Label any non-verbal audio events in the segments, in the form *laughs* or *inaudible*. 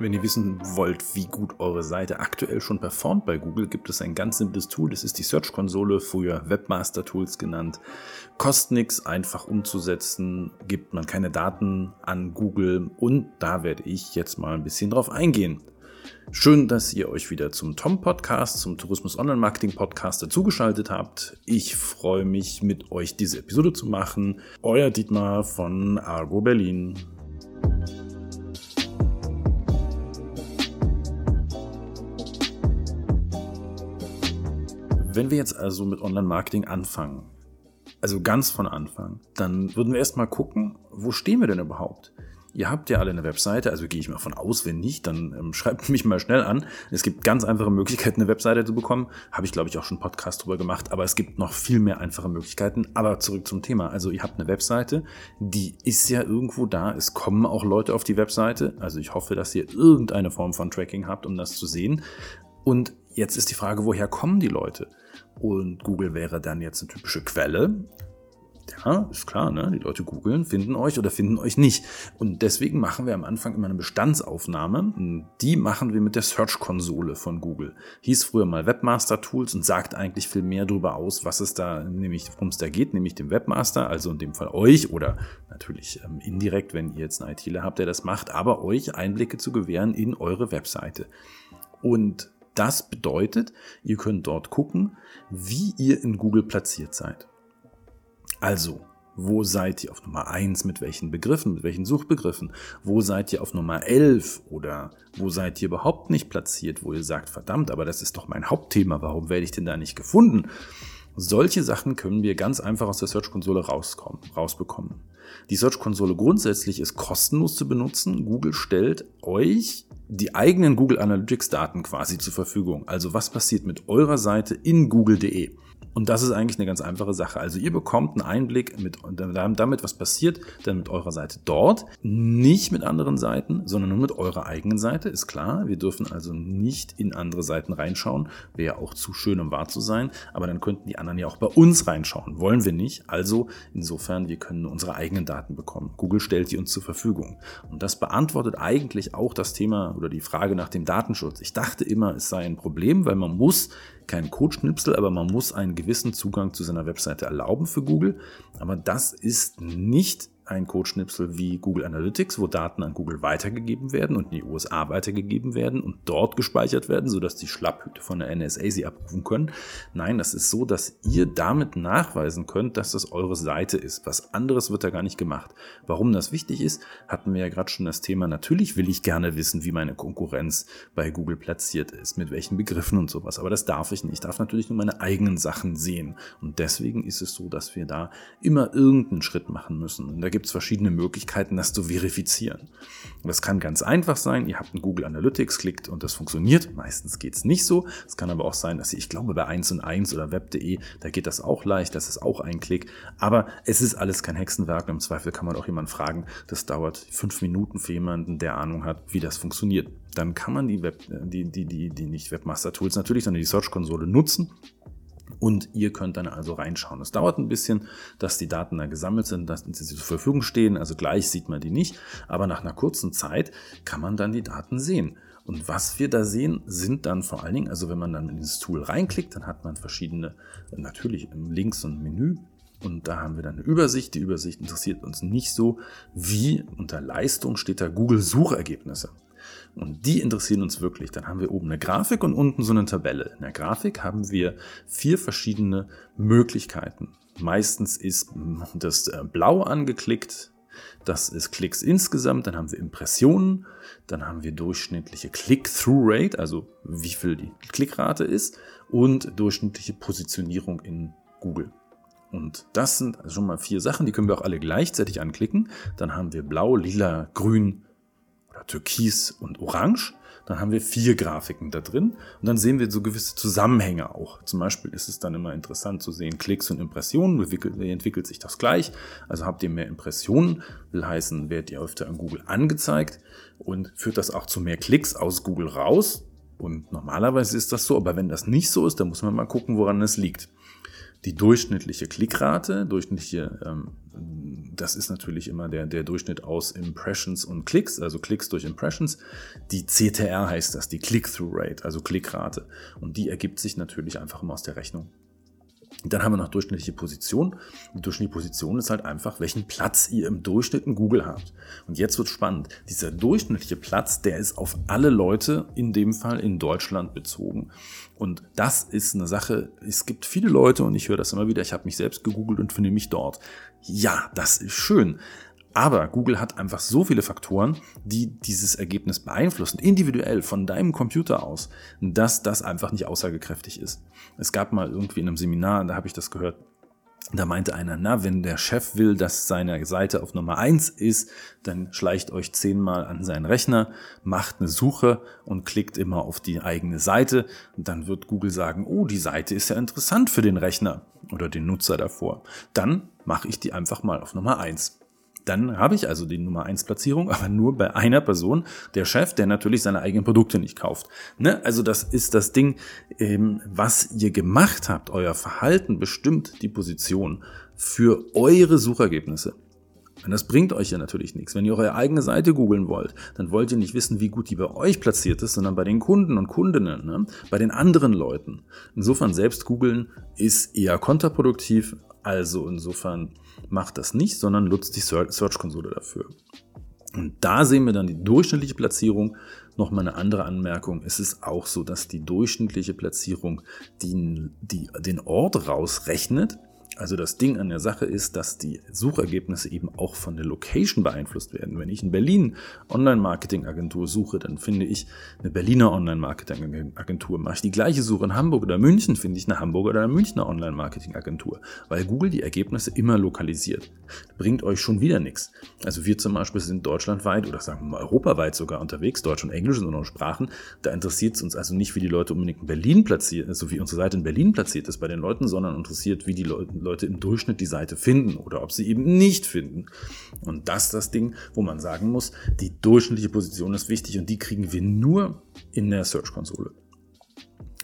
Wenn ihr wissen wollt, wie gut eure Seite aktuell schon performt bei Google, gibt es ein ganz simples Tool. Das ist die Search-Konsole, früher Webmaster-Tools genannt. Kostet nichts, einfach umzusetzen, gibt man keine Daten an Google und da werde ich jetzt mal ein bisschen drauf eingehen. Schön, dass ihr euch wieder zum Tom-Podcast, zum Tourismus Online-Marketing-Podcast dazugeschaltet habt. Ich freue mich, mit euch diese Episode zu machen. Euer Dietmar von Argo Berlin. Wenn wir jetzt also mit Online-Marketing anfangen, also ganz von Anfang, dann würden wir erstmal gucken, wo stehen wir denn überhaupt? Ihr habt ja alle eine Webseite, also gehe ich mal von aus, wenn nicht, dann ähm, *laughs* schreibt mich mal schnell an. Es gibt ganz einfache Möglichkeiten, eine Webseite zu bekommen. Habe ich, glaube ich, auch schon einen Podcast drüber gemacht, aber es gibt noch viel mehr einfache Möglichkeiten. Aber zurück zum Thema. Also ihr habt eine Webseite, die ist ja irgendwo da. Es kommen auch Leute auf die Webseite. Also ich hoffe, dass ihr irgendeine Form von Tracking habt, um das zu sehen. Und jetzt ist die Frage, woher kommen die Leute? Und Google wäre dann jetzt eine typische Quelle. Ja, ist klar, ne? Die Leute googeln, finden euch oder finden euch nicht. Und deswegen machen wir am Anfang immer eine Bestandsaufnahme. Die machen wir mit der Search-Konsole von Google. Hieß früher mal Webmaster Tools und sagt eigentlich viel mehr darüber aus, was es da, nämlich worum es da geht, nämlich dem Webmaster, also in dem Fall euch oder natürlich ähm, indirekt, wenn ihr jetzt einen ITler habt, der das macht, aber euch Einblicke zu gewähren in eure Webseite. Und das bedeutet, ihr könnt dort gucken, wie ihr in Google platziert seid. Also, wo seid ihr auf Nummer 1 mit welchen Begriffen, mit welchen Suchbegriffen? Wo seid ihr auf Nummer 11 oder wo seid ihr überhaupt nicht platziert, wo ihr sagt, verdammt, aber das ist doch mein Hauptthema, warum werde ich denn da nicht gefunden? Solche Sachen können wir ganz einfach aus der Search-Konsole rausbekommen. Die Search-Konsole grundsätzlich ist kostenlos zu benutzen. Google stellt euch die eigenen Google Analytics-Daten quasi zur Verfügung. Also was passiert mit eurer Seite in google.de? Und das ist eigentlich eine ganz einfache Sache. Also ihr bekommt einen Einblick mit, damit, was passiert dann mit eurer Seite dort. Nicht mit anderen Seiten, sondern nur mit eurer eigenen Seite, ist klar. Wir dürfen also nicht in andere Seiten reinschauen. Wäre auch zu schön, um wahr zu sein. Aber dann könnten die anderen ja auch bei uns reinschauen. Wollen wir nicht. Also insofern, wir können unsere eigenen Daten bekommen. Google stellt die uns zur Verfügung. Und das beantwortet eigentlich auch das Thema oder die Frage nach dem Datenschutz. Ich dachte immer, es sei ein Problem, weil man muss kein Codeschnipsel, aber man muss einen gewissen Zugang zu seiner Webseite erlauben für Google. Aber das ist nicht ein Codeschnipsel wie Google Analytics, wo Daten an Google weitergegeben werden und in die USA weitergegeben werden und dort gespeichert werden, sodass die Schlapphüte von der NSA sie abrufen können. Nein, das ist so, dass ihr damit nachweisen könnt, dass das eure Seite ist. Was anderes wird da gar nicht gemacht. Warum das wichtig ist, hatten wir ja gerade schon das Thema. Natürlich will ich gerne wissen, wie meine Konkurrenz bei Google platziert ist, mit welchen Begriffen und sowas. Aber das darf ich nicht. Ich darf natürlich nur meine eigenen Sachen sehen. Und deswegen ist es so, dass wir da immer irgendeinen Schritt machen müssen. Und da gibt gibt es verschiedene Möglichkeiten, das zu verifizieren. das kann ganz einfach sein, ihr habt einen Google Analytics, klickt und das funktioniert. Meistens geht es nicht so. Es kann aber auch sein, dass ihr, ich glaube bei 1 und 1 oder web.de, da geht das auch leicht, das ist auch ein Klick. Aber es ist alles kein Hexenwerk. Im Zweifel kann man auch jemanden fragen. Das dauert fünf Minuten für jemanden, der Ahnung hat, wie das funktioniert. Dann kann man die Web, die, die, die, die nicht Webmaster Tools natürlich, sondern die Search-Konsole nutzen und ihr könnt dann also reinschauen. Es dauert ein bisschen, dass die Daten da gesammelt sind, dass sie zur Verfügung stehen. Also gleich sieht man die nicht, aber nach einer kurzen Zeit kann man dann die Daten sehen. Und was wir da sehen, sind dann vor allen Dingen, also wenn man dann in dieses Tool reinklickt, dann hat man verschiedene, natürlich links und Menü. Und da haben wir dann eine Übersicht. Die Übersicht interessiert uns nicht so, wie unter Leistung steht da Google Suchergebnisse. Und die interessieren uns wirklich. Dann haben wir oben eine Grafik und unten so eine Tabelle. In der Grafik haben wir vier verschiedene Möglichkeiten. Meistens ist das äh, Blau angeklickt. Das ist Klicks insgesamt. Dann haben wir Impressionen. Dann haben wir durchschnittliche Click-Through-Rate, also wie viel die Klickrate ist. Und durchschnittliche Positionierung in Google. Und das sind schon mal vier Sachen, die können wir auch alle gleichzeitig anklicken. Dann haben wir blau, lila, grün, Türkis und Orange. Dann haben wir vier Grafiken da drin und dann sehen wir so gewisse Zusammenhänge auch. Zum Beispiel ist es dann immer interessant zu sehen, Klicks und Impressionen, wie entwickelt sich das gleich? Also habt ihr mehr Impressionen, will heißen, werdet ihr öfter in Google angezeigt und führt das auch zu mehr Klicks aus Google raus. Und normalerweise ist das so, aber wenn das nicht so ist, dann muss man mal gucken, woran es liegt. die durchschnittliche Klickrate, durchschnittliche, ähm, das ist natürlich immer der, der Durchschnitt aus Impressions und Klicks, also Klicks durch Impressions. Die CTR heißt das, die Click-Through-Rate, also Klickrate. Und die ergibt sich natürlich einfach immer aus der Rechnung. Dann haben wir noch durchschnittliche Position. Die durchschnittliche Position ist halt einfach, welchen Platz ihr im Durchschnitt in Google habt. Und jetzt wird spannend. Dieser durchschnittliche Platz, der ist auf alle Leute, in dem Fall in Deutschland bezogen. Und das ist eine Sache, es gibt viele Leute, und ich höre das immer wieder, ich habe mich selbst gegoogelt und finde mich dort. Ja, das ist schön. Aber Google hat einfach so viele Faktoren, die dieses Ergebnis beeinflussen, individuell von deinem Computer aus, dass das einfach nicht aussagekräftig ist. Es gab mal irgendwie in einem Seminar, da habe ich das gehört, da meinte einer, na, wenn der Chef will, dass seine Seite auf Nummer eins ist, dann schleicht euch zehnmal an seinen Rechner, macht eine Suche und klickt immer auf die eigene Seite. Und dann wird Google sagen, oh, die Seite ist ja interessant für den Rechner oder den Nutzer davor. Dann mache ich die einfach mal auf Nummer eins. Dann habe ich also die Nummer 1 Platzierung, aber nur bei einer Person, der Chef, der natürlich seine eigenen Produkte nicht kauft. Ne? Also das ist das Ding, ähm, was ihr gemacht habt. Euer Verhalten bestimmt die Position für eure Suchergebnisse. Und das bringt euch ja natürlich nichts. Wenn ihr eure eigene Seite googeln wollt, dann wollt ihr nicht wissen, wie gut die bei euch platziert ist, sondern bei den Kunden und Kundinnen, ne? bei den anderen Leuten. Insofern selbst googeln ist eher kontraproduktiv. Also insofern macht das nicht, sondern nutzt die Search-Konsole dafür. Und da sehen wir dann die durchschnittliche Platzierung. Nochmal eine andere Anmerkung. Es ist auch so, dass die durchschnittliche Platzierung die, die, den Ort rausrechnet, also das Ding an der Sache ist, dass die Suchergebnisse eben auch von der Location beeinflusst werden. Wenn ich in Berlin Online-Marketing-Agentur suche, dann finde ich eine Berliner Online-Marketing-Agentur. Mache ich die gleiche Suche in Hamburg oder München, finde ich eine Hamburger oder eine Münchner Online-Marketing-Agentur. Weil Google die Ergebnisse immer lokalisiert. Bringt euch schon wieder nichts. Also wir zum Beispiel sind deutschlandweit oder sagen wir mal europaweit sogar unterwegs, Deutsch und Englisch sind noch Sprachen. Da interessiert es uns also nicht, wie die Leute unbedingt in Berlin platziert, so wie unsere Seite in Berlin platziert ist bei den Leuten, sondern interessiert, wie die Leute Leute im Durchschnitt die Seite finden oder ob sie eben nicht finden. Und das ist das Ding, wo man sagen muss, die durchschnittliche Position ist wichtig und die kriegen wir nur in der Search-Konsole.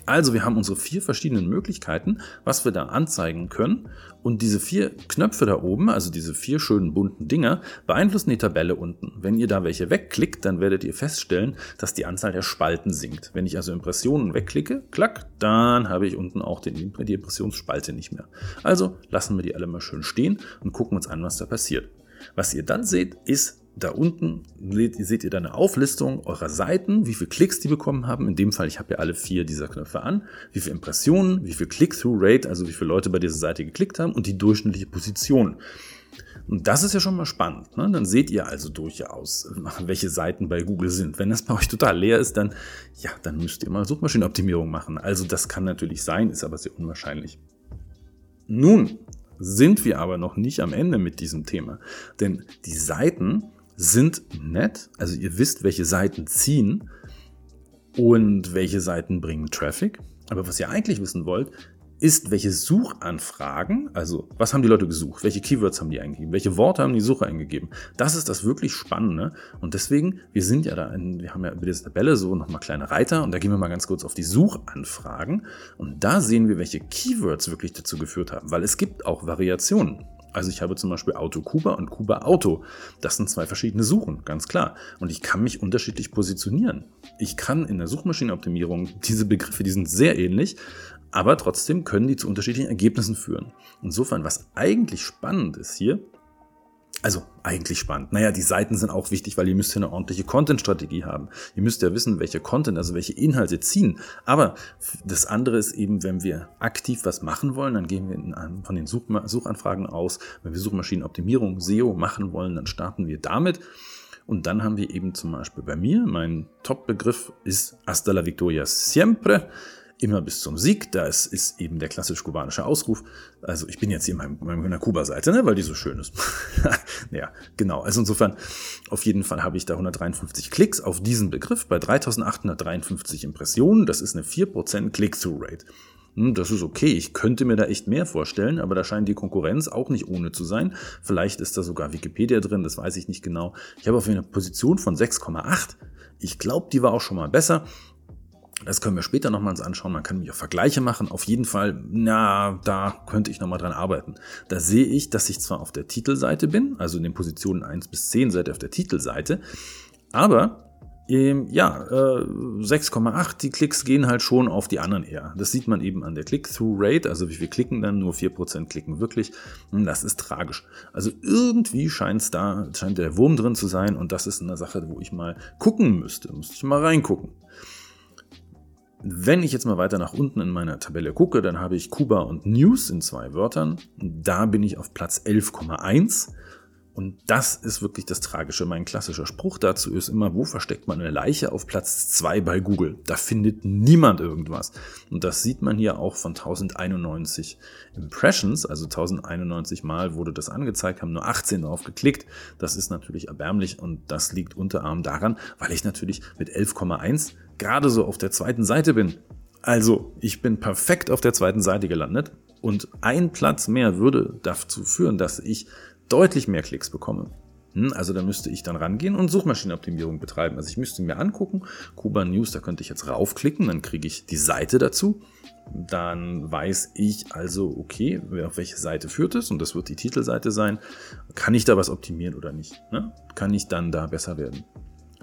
Also wir haben unsere vier verschiedenen Möglichkeiten, was wir da anzeigen können. Und diese vier Knöpfe da oben, also diese vier schönen bunten Dinger, beeinflussen die Tabelle unten. Wenn ihr da welche wegklickt, dann werdet ihr feststellen, dass die Anzahl der Spalten sinkt. Wenn ich also Impressionen wegklicke, klack, dann habe ich unten auch die Impressionsspalte nicht mehr. Also lassen wir die alle mal schön stehen und gucken uns an, was da passiert. Was ihr dann seht, ist da unten seht ihr dann eine Auflistung eurer Seiten, wie viele Klicks die bekommen haben. In dem Fall, ich habe ja alle vier dieser Knöpfe an. Wie viele Impressionen, wie viel Click-Through-Rate, also wie viele Leute bei dieser Seite geklickt haben und die durchschnittliche Position. Und das ist ja schon mal spannend. Ne? Dann seht ihr also durchaus, *laughs* welche Seiten bei Google sind. Wenn das bei euch total leer ist, dann, ja, dann müsst ihr mal Suchmaschinenoptimierung machen. Also das kann natürlich sein, ist aber sehr unwahrscheinlich. Nun sind wir aber noch nicht am Ende mit diesem Thema. Denn die Seiten sind nett. Also ihr wisst, welche Seiten ziehen und welche Seiten bringen Traffic. Aber was ihr eigentlich wissen wollt, ist, welche Suchanfragen, also was haben die Leute gesucht, welche Keywords haben die eingegeben, welche Worte haben die Sucher eingegeben. Das ist das wirklich Spannende. Und deswegen, wir sind ja da, in, wir haben ja über diese Tabelle so nochmal kleine Reiter und da gehen wir mal ganz kurz auf die Suchanfragen und da sehen wir, welche Keywords wirklich dazu geführt haben, weil es gibt auch Variationen. Also ich habe zum Beispiel Auto Kuba und Kuba Auto. Das sind zwei verschiedene Suchen, ganz klar. Und ich kann mich unterschiedlich positionieren. Ich kann in der Suchmaschinenoptimierung diese Begriffe, die sind sehr ähnlich, aber trotzdem können die zu unterschiedlichen Ergebnissen führen. Insofern, was eigentlich spannend ist hier, also eigentlich spannend. Naja, die Seiten sind auch wichtig, weil ihr müsst ja eine ordentliche Content-Strategie haben. Ihr müsst ja wissen, welche Content, also welche Inhalte ziehen. Aber das andere ist eben, wenn wir aktiv was machen wollen, dann gehen wir in, von den Such Suchanfragen aus. Wenn wir Suchmaschinenoptimierung, SEO machen wollen, dann starten wir damit. Und dann haben wir eben zum Beispiel bei mir, mein Top-Begriff ist Hasta la Victoria Siempre immer bis zum Sieg. Das ist eben der klassisch kubanische Ausruf. Also ich bin jetzt hier in meiner Kuba-Seite, ne, weil die so schön ist. *laughs* ja, genau. Also insofern, auf jeden Fall habe ich da 153 Klicks auf diesen Begriff bei 3853 Impressionen. Das ist eine 4% Click-Through-Rate. Hm, das ist okay. Ich könnte mir da echt mehr vorstellen, aber da scheint die Konkurrenz auch nicht ohne zu sein. Vielleicht ist da sogar Wikipedia drin, das weiß ich nicht genau. Ich habe auf eine Position von 6,8. Ich glaube, die war auch schon mal besser. Das können wir später nochmals anschauen. Man kann mich auch Vergleiche machen. Auf jeden Fall, na, da könnte ich nochmal dran arbeiten. Da sehe ich, dass ich zwar auf der Titelseite bin, also in den Positionen 1 bis 10 seid ihr auf der Titelseite, aber ähm, ja, äh, 6,8, die Klicks gehen halt schon auf die anderen eher. Das sieht man eben an der Click-Through-Rate, also wie viel klicken dann, nur 4% klicken wirklich. Und das ist tragisch. Also irgendwie scheint's da, scheint der Wurm drin zu sein und das ist eine Sache, wo ich mal gucken müsste. Müsste ich mal reingucken. Wenn ich jetzt mal weiter nach unten in meiner Tabelle gucke, dann habe ich Kuba und News in zwei Wörtern. Da bin ich auf Platz 11,1 und das ist wirklich das Tragische. Mein klassischer Spruch dazu ist immer, wo versteckt man eine Leiche auf Platz zwei bei Google? Da findet niemand irgendwas. Und das sieht man hier auch von 1091 Impressions, also 1091 Mal wurde das angezeigt, haben nur 18 drauf geklickt. Das ist natürlich erbärmlich und das liegt unter anderem daran, weil ich natürlich mit 11,1 gerade so auf der zweiten Seite bin. Also, ich bin perfekt auf der zweiten Seite gelandet und ein Platz mehr würde dazu führen, dass ich deutlich mehr Klicks bekomme. Hm, also da müsste ich dann rangehen und Suchmaschinenoptimierung betreiben. Also ich müsste mir angucken, Kuba News, da könnte ich jetzt raufklicken, dann kriege ich die Seite dazu. Dann weiß ich also, okay, auf welche Seite führt es und das wird die Titelseite sein. Kann ich da was optimieren oder nicht? Ne? Kann ich dann da besser werden?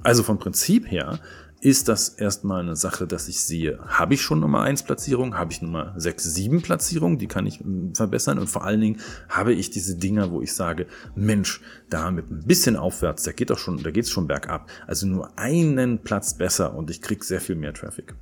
Also vom Prinzip her ist das erstmal eine Sache, dass ich sehe, habe ich schon Nummer 1 Platzierung, habe ich Nummer 6, 7 Platzierung, die kann ich hm, verbessern und vor allen Dingen habe ich diese Dinger, wo ich sage, Mensch, da mit ein bisschen aufwärts, da geht doch schon, da geht's schon bergab. Also nur einen Platz besser und ich kriege sehr viel mehr Traffic.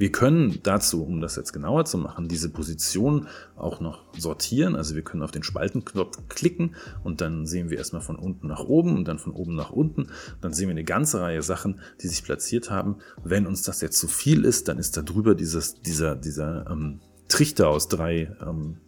Wir können dazu, um das jetzt genauer zu machen, diese Position auch noch sortieren. Also wir können auf den Spaltenknopf klicken und dann sehen wir erstmal von unten nach oben und dann von oben nach unten. Dann sehen wir eine ganze Reihe Sachen, die sich platziert haben. Wenn uns das jetzt zu viel ist, dann ist da drüber dieses, dieser, dieser ähm, Trichter aus drei ähm,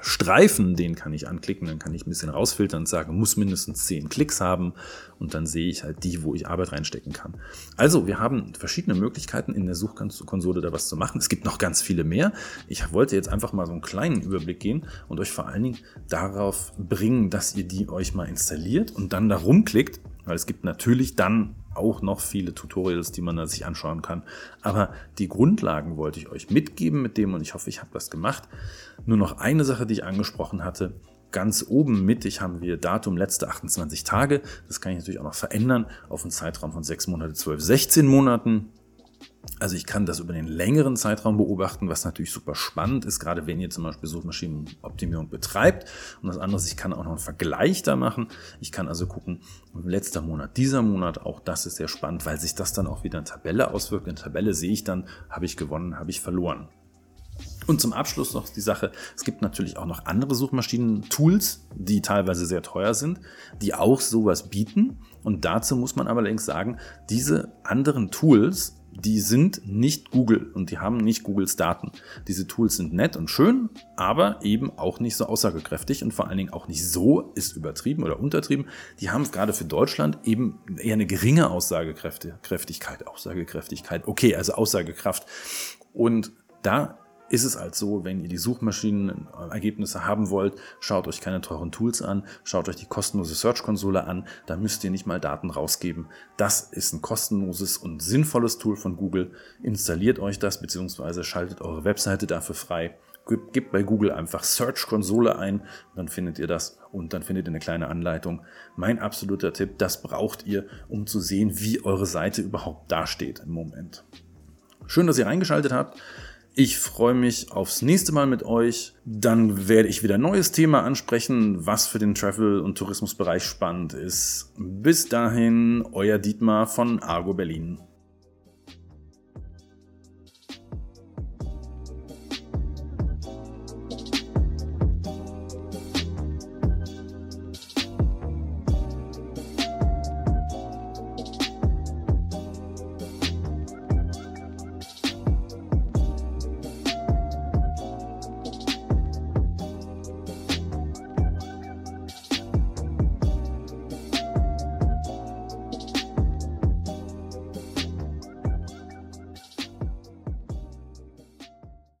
Streifen, den kann ich anklicken, dann kann ich ein bisschen rausfiltern und sagen, muss mindestens 10 Klicks haben und dann sehe ich halt die, wo ich Arbeit reinstecken kann. Also, wir haben verschiedene Möglichkeiten in der Suchkonsole da was zu machen. Es gibt noch ganz viele mehr. Ich wollte jetzt einfach mal so einen kleinen Überblick gehen und euch vor allen Dingen darauf bringen, dass ihr die euch mal installiert und dann da rumklickt, weil es gibt natürlich dann auch noch viele Tutorials, die man da sich anschauen kann. Aber die Grundlagen wollte ich euch mitgeben mit dem und ich hoffe, ich habe was gemacht. Nur noch eine Sache, die ich angesprochen hatte. Ganz oben mittig haben wir Datum letzte 28 Tage. Das kann ich natürlich auch noch verändern auf einen Zeitraum von 6 Monate, 12, 16 Monaten. Also ich kann das über den längeren Zeitraum beobachten, was natürlich super spannend ist, gerade wenn ihr zum Beispiel Suchmaschinenoptimierung betreibt. Und das andere ist, ich kann auch noch einen Vergleich da machen. Ich kann also gucken, letzter Monat, dieser Monat, auch das ist sehr spannend, weil sich das dann auch wieder in Tabelle auswirkt. In Tabelle sehe ich dann, habe ich gewonnen, habe ich verloren. Und zum Abschluss noch die Sache, es gibt natürlich auch noch andere Suchmaschinen-Tools, die teilweise sehr teuer sind, die auch sowas bieten. Und dazu muss man aber allerdings sagen, diese anderen Tools die sind nicht Google und die haben nicht Googles Daten. Diese Tools sind nett und schön, aber eben auch nicht so aussagekräftig und vor allen Dingen auch nicht so ist übertrieben oder untertrieben. Die haben gerade für Deutschland eben eher eine geringe Aussagekräftigkeit. Aussagekräftigkeit, okay, also Aussagekraft. Und da ist es halt wenn ihr die Suchmaschinenergebnisse haben wollt, schaut euch keine teuren Tools an, schaut euch die kostenlose Search-Konsole an, da müsst ihr nicht mal Daten rausgeben. Das ist ein kostenloses und sinnvolles Tool von Google. Installiert euch das, beziehungsweise schaltet eure Webseite dafür frei. Gebt bei Google einfach Search-Konsole ein, dann findet ihr das und dann findet ihr eine kleine Anleitung. Mein absoluter Tipp, das braucht ihr, um zu sehen, wie eure Seite überhaupt dasteht im Moment. Schön, dass ihr eingeschaltet habt. Ich freue mich aufs nächste Mal mit euch. Dann werde ich wieder ein neues Thema ansprechen, was für den Travel- und Tourismusbereich spannend ist. Bis dahin, euer Dietmar von Argo Berlin.